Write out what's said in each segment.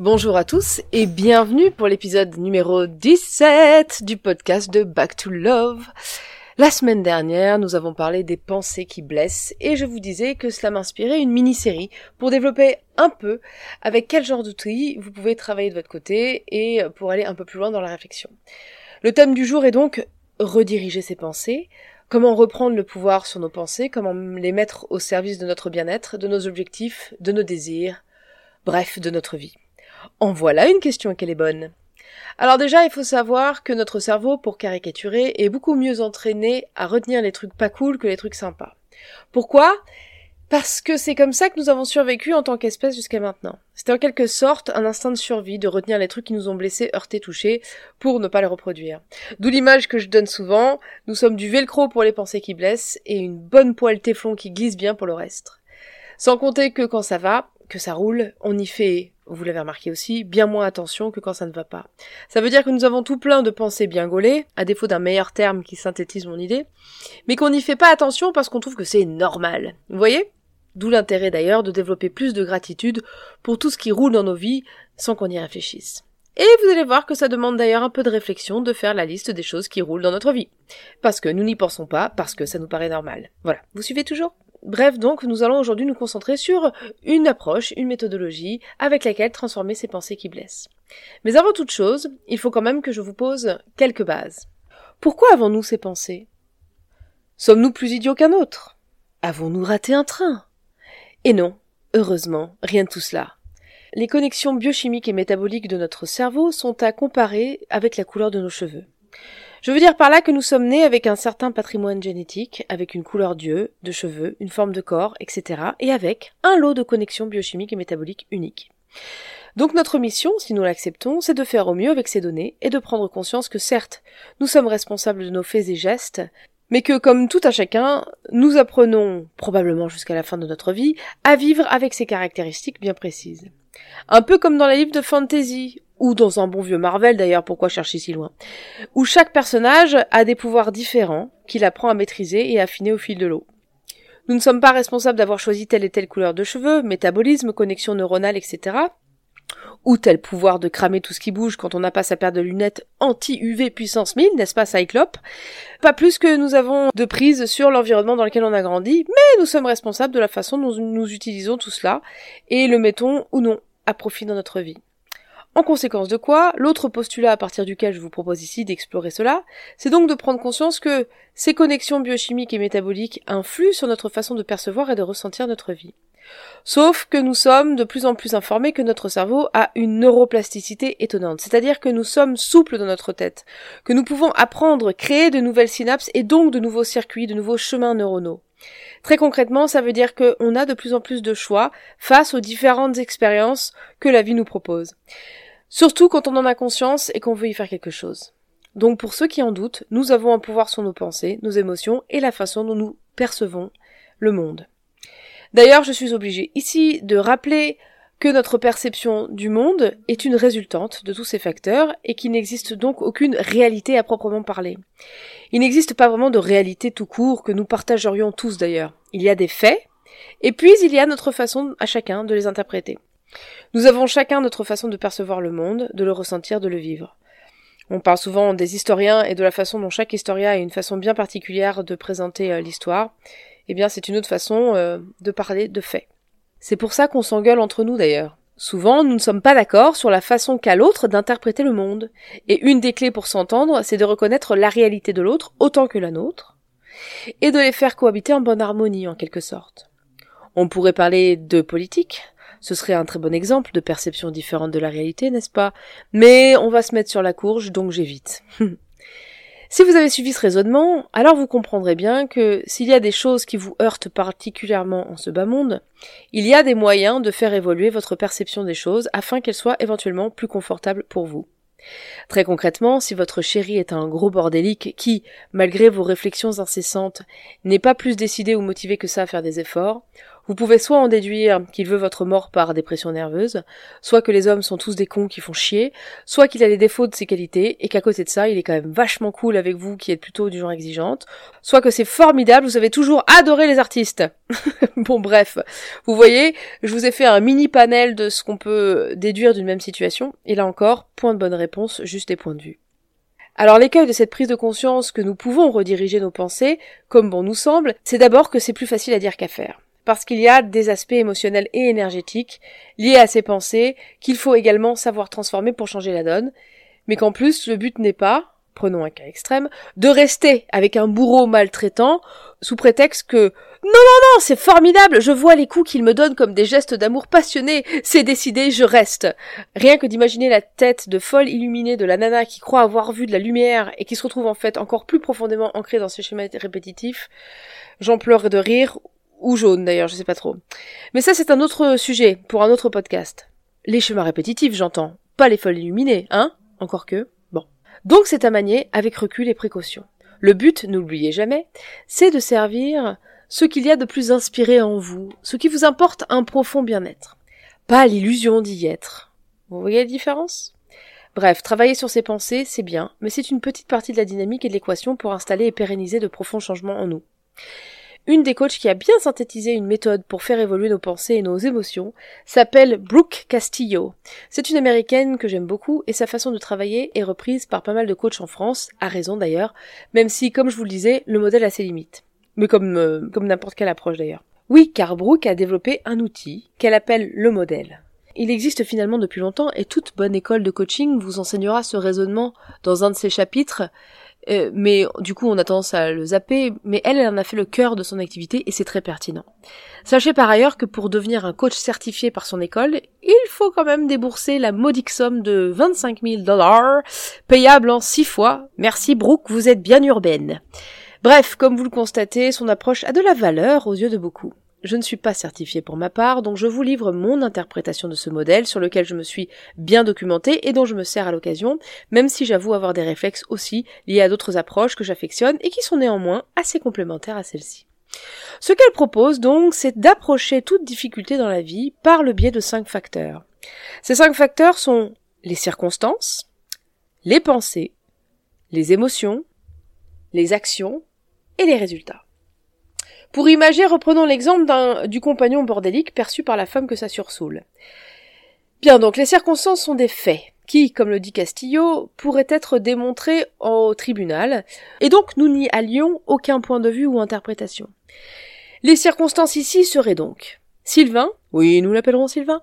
Bonjour à tous et bienvenue pour l'épisode numéro 17 du podcast de Back to Love. La semaine dernière, nous avons parlé des pensées qui blessent et je vous disais que cela m'inspirait une mini-série pour développer un peu avec quel genre d'outils vous pouvez travailler de votre côté et pour aller un peu plus loin dans la réflexion. Le thème du jour est donc rediriger ses pensées, comment reprendre le pouvoir sur nos pensées, comment les mettre au service de notre bien-être, de nos objectifs, de nos désirs, bref, de notre vie. En voilà une question qu'elle est bonne. Alors déjà, il faut savoir que notre cerveau, pour caricaturer, est beaucoup mieux entraîné à retenir les trucs pas cool que les trucs sympas. Pourquoi? Parce que c'est comme ça que nous avons survécu en tant qu'espèce jusqu'à maintenant. C'était en quelque sorte un instinct de survie de retenir les trucs qui nous ont blessés, heurtés, touchés, pour ne pas les reproduire. D'où l'image que je donne souvent, nous sommes du velcro pour les pensées qui blessent et une bonne poêle téflon qui glisse bien pour le reste. Sans compter que quand ça va, que ça roule, on y fait vous l'avez remarqué aussi, bien moins attention que quand ça ne va pas. Ça veut dire que nous avons tout plein de pensées bien gaulées, à défaut d'un meilleur terme qui synthétise mon idée, mais qu'on n'y fait pas attention parce qu'on trouve que c'est normal. Vous voyez? D'où l'intérêt d'ailleurs de développer plus de gratitude pour tout ce qui roule dans nos vies sans qu'on y réfléchisse. Et vous allez voir que ça demande d'ailleurs un peu de réflexion de faire la liste des choses qui roulent dans notre vie. Parce que nous n'y pensons pas, parce que ça nous paraît normal. Voilà. Vous suivez toujours? Bref, donc, nous allons aujourd'hui nous concentrer sur une approche, une méthodologie avec laquelle transformer ces pensées qui blessent. Mais avant toute chose, il faut quand même que je vous pose quelques bases. Pourquoi avons-nous ces pensées? Sommes-nous plus idiots qu'un autre? Avons-nous raté un train? Et non, heureusement, rien de tout cela. Les connexions biochimiques et métaboliques de notre cerveau sont à comparer avec la couleur de nos cheveux. Je veux dire par là que nous sommes nés avec un certain patrimoine génétique, avec une couleur d'yeux, de cheveux, une forme de corps, etc., et avec un lot de connexions biochimiques et métaboliques uniques. Donc notre mission, si nous l'acceptons, c'est de faire au mieux avec ces données et de prendre conscience que certes, nous sommes responsables de nos faits et gestes, mais que comme tout à chacun, nous apprenons, probablement jusqu'à la fin de notre vie, à vivre avec ces caractéristiques bien précises. Un peu comme dans les livres de fantasy, ou dans un bon vieux Marvel d'ailleurs, pourquoi chercher si loin, où chaque personnage a des pouvoirs différents qu'il apprend à maîtriser et affiner au fil de l'eau. Nous ne sommes pas responsables d'avoir choisi telle et telle couleur de cheveux, métabolisme, connexion neuronale, etc. Ou tel pouvoir de cramer tout ce qui bouge quand on n'a pas sa paire de lunettes anti-UV puissance 1000, n'est-ce pas Cyclope? Pas plus que nous avons de prise sur l'environnement dans lequel on a grandi, mais nous sommes responsables de la façon dont nous utilisons tout cela, et le mettons ou non à profit dans notre vie. En conséquence de quoi, l'autre postulat à partir duquel je vous propose ici d'explorer cela, c'est donc de prendre conscience que ces connexions biochimiques et métaboliques influent sur notre façon de percevoir et de ressentir notre vie. Sauf que nous sommes de plus en plus informés que notre cerveau a une neuroplasticité étonnante, c'est-à-dire que nous sommes souples dans notre tête, que nous pouvons apprendre, créer de nouvelles synapses et donc de nouveaux circuits, de nouveaux chemins neuronaux. Très concrètement, ça veut dire qu'on a de plus en plus de choix face aux différentes expériences que la vie nous propose. Surtout quand on en a conscience et qu'on veut y faire quelque chose. Donc pour ceux qui en doutent, nous avons un pouvoir sur nos pensées, nos émotions et la façon dont nous percevons le monde. D'ailleurs, je suis obligée ici de rappeler que notre perception du monde est une résultante de tous ces facteurs et qu'il n'existe donc aucune réalité à proprement parler. Il n'existe pas vraiment de réalité tout court que nous partagerions tous d'ailleurs. Il y a des faits, et puis il y a notre façon à chacun de les interpréter. Nous avons chacun notre façon de percevoir le monde, de le ressentir, de le vivre. On parle souvent des historiens et de la façon dont chaque historien a une façon bien particulière de présenter euh, l'histoire. Eh bien, c'est une autre façon euh, de parler de faits. C'est pour ça qu'on s'engueule entre nous d'ailleurs. Souvent, nous ne sommes pas d'accord sur la façon qu'a l'autre d'interpréter le monde. Et une des clés pour s'entendre, c'est de reconnaître la réalité de l'autre autant que la nôtre, et de les faire cohabiter en bonne harmonie en quelque sorte. On pourrait parler de politique, ce serait un très bon exemple de perception différente de la réalité, n'est-ce pas? Mais on va se mettre sur la courge, donc j'évite. Si vous avez suivi ce raisonnement, alors vous comprendrez bien que s'il y a des choses qui vous heurtent particulièrement en ce bas monde, il y a des moyens de faire évoluer votre perception des choses afin qu'elles soient éventuellement plus confortables pour vous. Très concrètement, si votre chéri est un gros bordélique qui, malgré vos réflexions incessantes, n'est pas plus décidé ou motivé que ça à faire des efforts, vous pouvez soit en déduire qu'il veut votre mort par dépression nerveuse, soit que les hommes sont tous des cons qui font chier, soit qu'il a les défauts de ses qualités et qu'à côté de ça, il est quand même vachement cool avec vous qui êtes plutôt du genre exigeante, soit que c'est formidable, vous avez toujours adoré les artistes. bon bref, vous voyez, je vous ai fait un mini panel de ce qu'on peut déduire d'une même situation, et là encore, point de bonne réponse, juste des points de vue. Alors l'écueil de cette prise de conscience que nous pouvons rediriger nos pensées, comme bon nous semble, c'est d'abord que c'est plus facile à dire qu'à faire parce qu'il y a des aspects émotionnels et énergétiques liés à ces pensées qu'il faut également savoir transformer pour changer la donne, mais qu'en plus le but n'est pas, prenons un cas extrême, de rester avec un bourreau maltraitant sous prétexte que non, non, non, c'est formidable, je vois les coups qu'il me donne comme des gestes d'amour passionné, c'est décidé, je reste. Rien que d'imaginer la tête de folle illuminée de la nana qui croit avoir vu de la lumière et qui se retrouve en fait encore plus profondément ancrée dans ces schémas répétitifs, j'en pleure de rire ou jaune d'ailleurs, je sais pas trop. Mais ça c'est un autre sujet, pour un autre podcast. Les schémas répétitifs, j'entends, pas les folles illuminées, hein Encore que. Bon. Donc c'est à manier avec recul et précaution. Le but, n'oubliez jamais, c'est de servir ce qu'il y a de plus inspiré en vous, ce qui vous importe un profond bien-être. Pas l'illusion d'y être. Vous voyez la différence? Bref, travailler sur ses pensées, c'est bien, mais c'est une petite partie de la dynamique et de l'équation pour installer et pérenniser de profonds changements en nous. Une des coachs qui a bien synthétisé une méthode pour faire évoluer nos pensées et nos émotions s'appelle Brooke Castillo. C'est une américaine que j'aime beaucoup et sa façon de travailler est reprise par pas mal de coachs en France, à raison d'ailleurs, même si, comme je vous le disais, le modèle a ses limites. Mais comme, euh, comme n'importe quelle approche d'ailleurs. Oui, car Brooke a développé un outil qu'elle appelle le modèle. Il existe finalement depuis longtemps et toute bonne école de coaching vous enseignera ce raisonnement dans un de ses chapitres euh, mais du coup on a tendance à le zapper, mais elle, elle en a fait le cœur de son activité et c'est très pertinent. Sachez par ailleurs que pour devenir un coach certifié par son école, il faut quand même débourser la modique somme de 25 000 dollars, payable en six fois. Merci Brooke, vous êtes bien urbaine. Bref, comme vous le constatez, son approche a de la valeur aux yeux de beaucoup. Je ne suis pas certifiée pour ma part, donc je vous livre mon interprétation de ce modèle sur lequel je me suis bien documentée et dont je me sers à l'occasion, même si j'avoue avoir des réflexes aussi liés à d'autres approches que j'affectionne et qui sont néanmoins assez complémentaires à celle-ci. Ce qu'elle propose donc, c'est d'approcher toute difficulté dans la vie par le biais de cinq facteurs. Ces cinq facteurs sont les circonstances, les pensées, les émotions, les actions et les résultats. Pour imager, reprenons l'exemple du compagnon bordélique perçu par la femme que ça sursoule. Bien donc, les circonstances sont des faits qui, comme le dit Castillo, pourraient être démontrés au tribunal, et donc nous n'y allions aucun point de vue ou interprétation. Les circonstances ici seraient donc Sylvain, oui, nous l'appellerons Sylvain,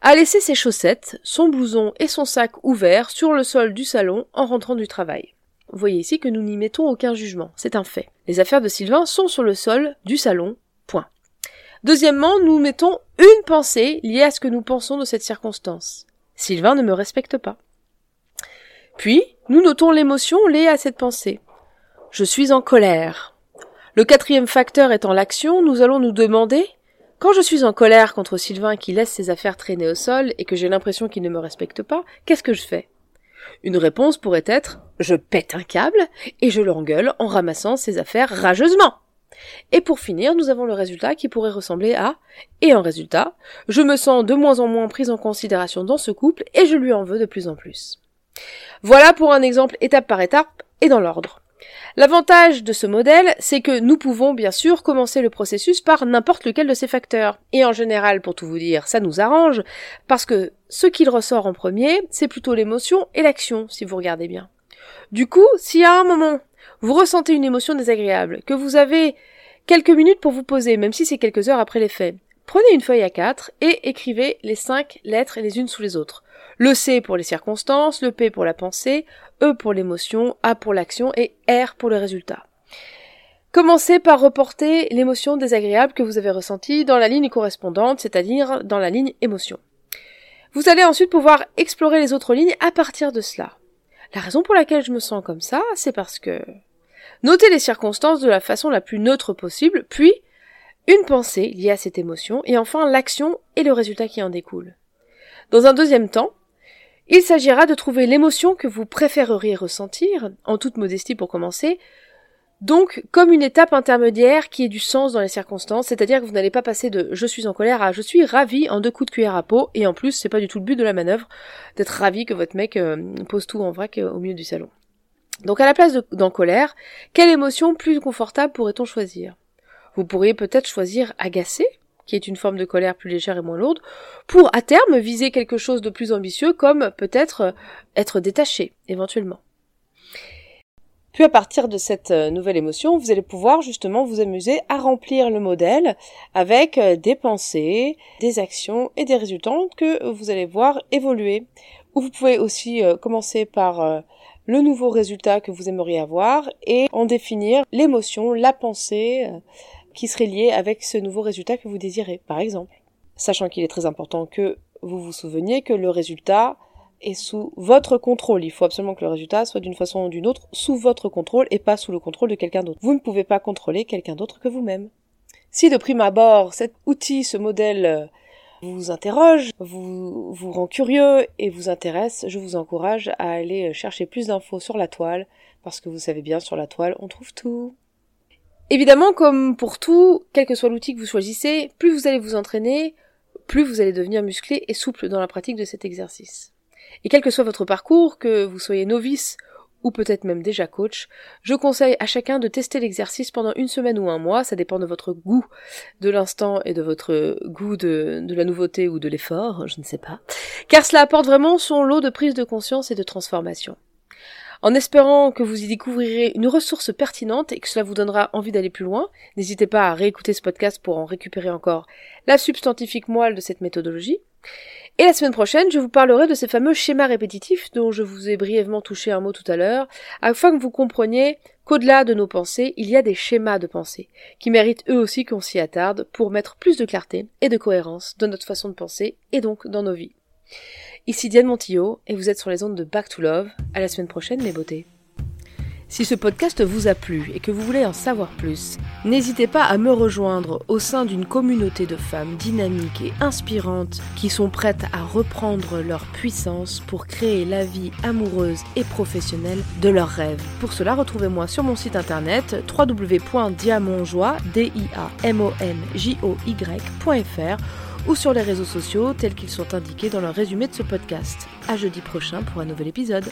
a laissé ses chaussettes, son blouson et son sac ouverts sur le sol du salon en rentrant du travail. Voyez ici que nous n'y mettons aucun jugement, c'est un fait. Les affaires de Sylvain sont sur le sol du salon, point. Deuxièmement, nous mettons une pensée liée à ce que nous pensons de cette circonstance. Sylvain ne me respecte pas. Puis, nous notons l'émotion liée à cette pensée. Je suis en colère. Le quatrième facteur étant l'action, nous allons nous demander quand je suis en colère contre Sylvain qui laisse ses affaires traîner au sol et que j'ai l'impression qu'il ne me respecte pas, qu'est-ce que je fais? Une réponse pourrait être je pète un câble et je l'engueule en ramassant ses affaires rageusement. Et pour finir, nous avons le résultat qui pourrait ressembler à et en résultat, je me sens de moins en moins prise en considération dans ce couple et je lui en veux de plus en plus. Voilà pour un exemple étape par étape et dans l'ordre. L'avantage de ce modèle, c'est que nous pouvons bien sûr commencer le processus par n'importe lequel de ces facteurs. Et en général, pour tout vous dire, ça nous arrange, parce que ce qu'il ressort en premier, c'est plutôt l'émotion et l'action, si vous regardez bien. Du coup, si à un moment, vous ressentez une émotion désagréable, que vous avez quelques minutes pour vous poser, même si c'est quelques heures après les faits, prenez une feuille à quatre et écrivez les cinq lettres les unes sous les autres. Le C pour les circonstances, le P pour la pensée, E pour l'émotion, A pour l'action et R pour le résultat. Commencez par reporter l'émotion désagréable que vous avez ressentie dans la ligne correspondante, c'est-à-dire dans la ligne émotion. Vous allez ensuite pouvoir explorer les autres lignes à partir de cela. La raison pour laquelle je me sens comme ça, c'est parce que notez les circonstances de la façon la plus neutre possible, puis une pensée liée à cette émotion, et enfin l'action et le résultat qui en découle. Dans un deuxième temps, Il s'agira de trouver l'émotion que vous préféreriez ressentir, en toute modestie pour commencer, donc comme une étape intermédiaire qui ait du sens dans les circonstances, c'est-à-dire que vous n'allez pas passer de je suis en colère à je suis ravi en deux coups de cuillère à peau, et en plus c'est pas du tout le but de la manœuvre d'être ravi que votre mec euh, pose tout en vrac euh, au milieu du salon. Donc à la place d'en colère, quelle émotion plus confortable pourrait-on choisir? Vous pourriez peut-être choisir agacé, qui est une forme de colère plus légère et moins lourde, pour à terme viser quelque chose de plus ambitieux comme peut-être euh, être détaché, éventuellement. Puis à partir de cette euh, nouvelle émotion, vous allez pouvoir justement vous amuser à remplir le modèle avec euh, des pensées, des actions et des résultats que vous allez voir évoluer. Ou vous pouvez aussi commencer par le nouveau résultat que vous aimeriez avoir et en définir l'émotion, la pensée qui serait lié avec ce nouveau résultat que vous désirez, par exemple. Sachant qu'il est très important que vous vous souveniez que le résultat est sous votre contrôle. Il faut absolument que le résultat soit d'une façon ou d'une autre sous votre contrôle et pas sous le contrôle de quelqu'un d'autre. Vous ne pouvez pas contrôler quelqu'un d'autre que vous-même. Si de prime abord cet outil, ce modèle euh, vous interroge, vous, vous rend curieux et vous intéresse, je vous encourage à aller chercher plus d'infos sur la toile, parce que vous savez bien, sur la toile, on trouve tout. Évidemment, comme pour tout, quel que soit l'outil que vous choisissez, plus vous allez vous entraîner, plus vous allez devenir musclé et souple dans la pratique de cet exercice. Et quel que soit votre parcours, que vous soyez novice ou peut-être même déjà coach, je conseille à chacun de tester l'exercice pendant une semaine ou un mois, ça dépend de votre goût de l'instant et de votre goût de, la nouveauté ou de l'effort, je ne sais pas, car cela apporte vraiment son lot de prise de conscience et de transformation. En espérant que vous y découvrirez une ressource pertinente et que cela vous donnera envie d'aller plus loin, n'hésitez pas à réécouter ce podcast pour en récupérer encore la substantifique moelle de cette méthodologie. Et la semaine prochaine, je vous parlerai de ces fameux schémas répétitifs dont je vous ai brièvement touché un mot tout à l'heure, afin que vous compreniez qu'au-delà de nos pensées, il y a des schémas de pensée, qui méritent eux aussi qu'on s'y attarde pour mettre plus de clarté et de cohérence dans notre façon de penser et donc dans nos vies. Ici Diane Montillo et vous êtes sur les ondes de Back to Love. À la semaine prochaine, mes beautés. Si ce podcast vous a plu et que vous voulez en savoir plus, n'hésitez pas à me rejoindre au sein d'une communauté de femmes dynamiques et inspirantes qui sont prêtes à reprendre leur puissance pour créer la vie amoureuse et professionnelle de leurs rêves. Pour cela, retrouvez-moi sur mon site internet www.diamonjoie.fr ou sur les réseaux sociaux tels qu'ils sont indiqués dans le résumé de ce podcast. À jeudi prochain pour un nouvel épisode.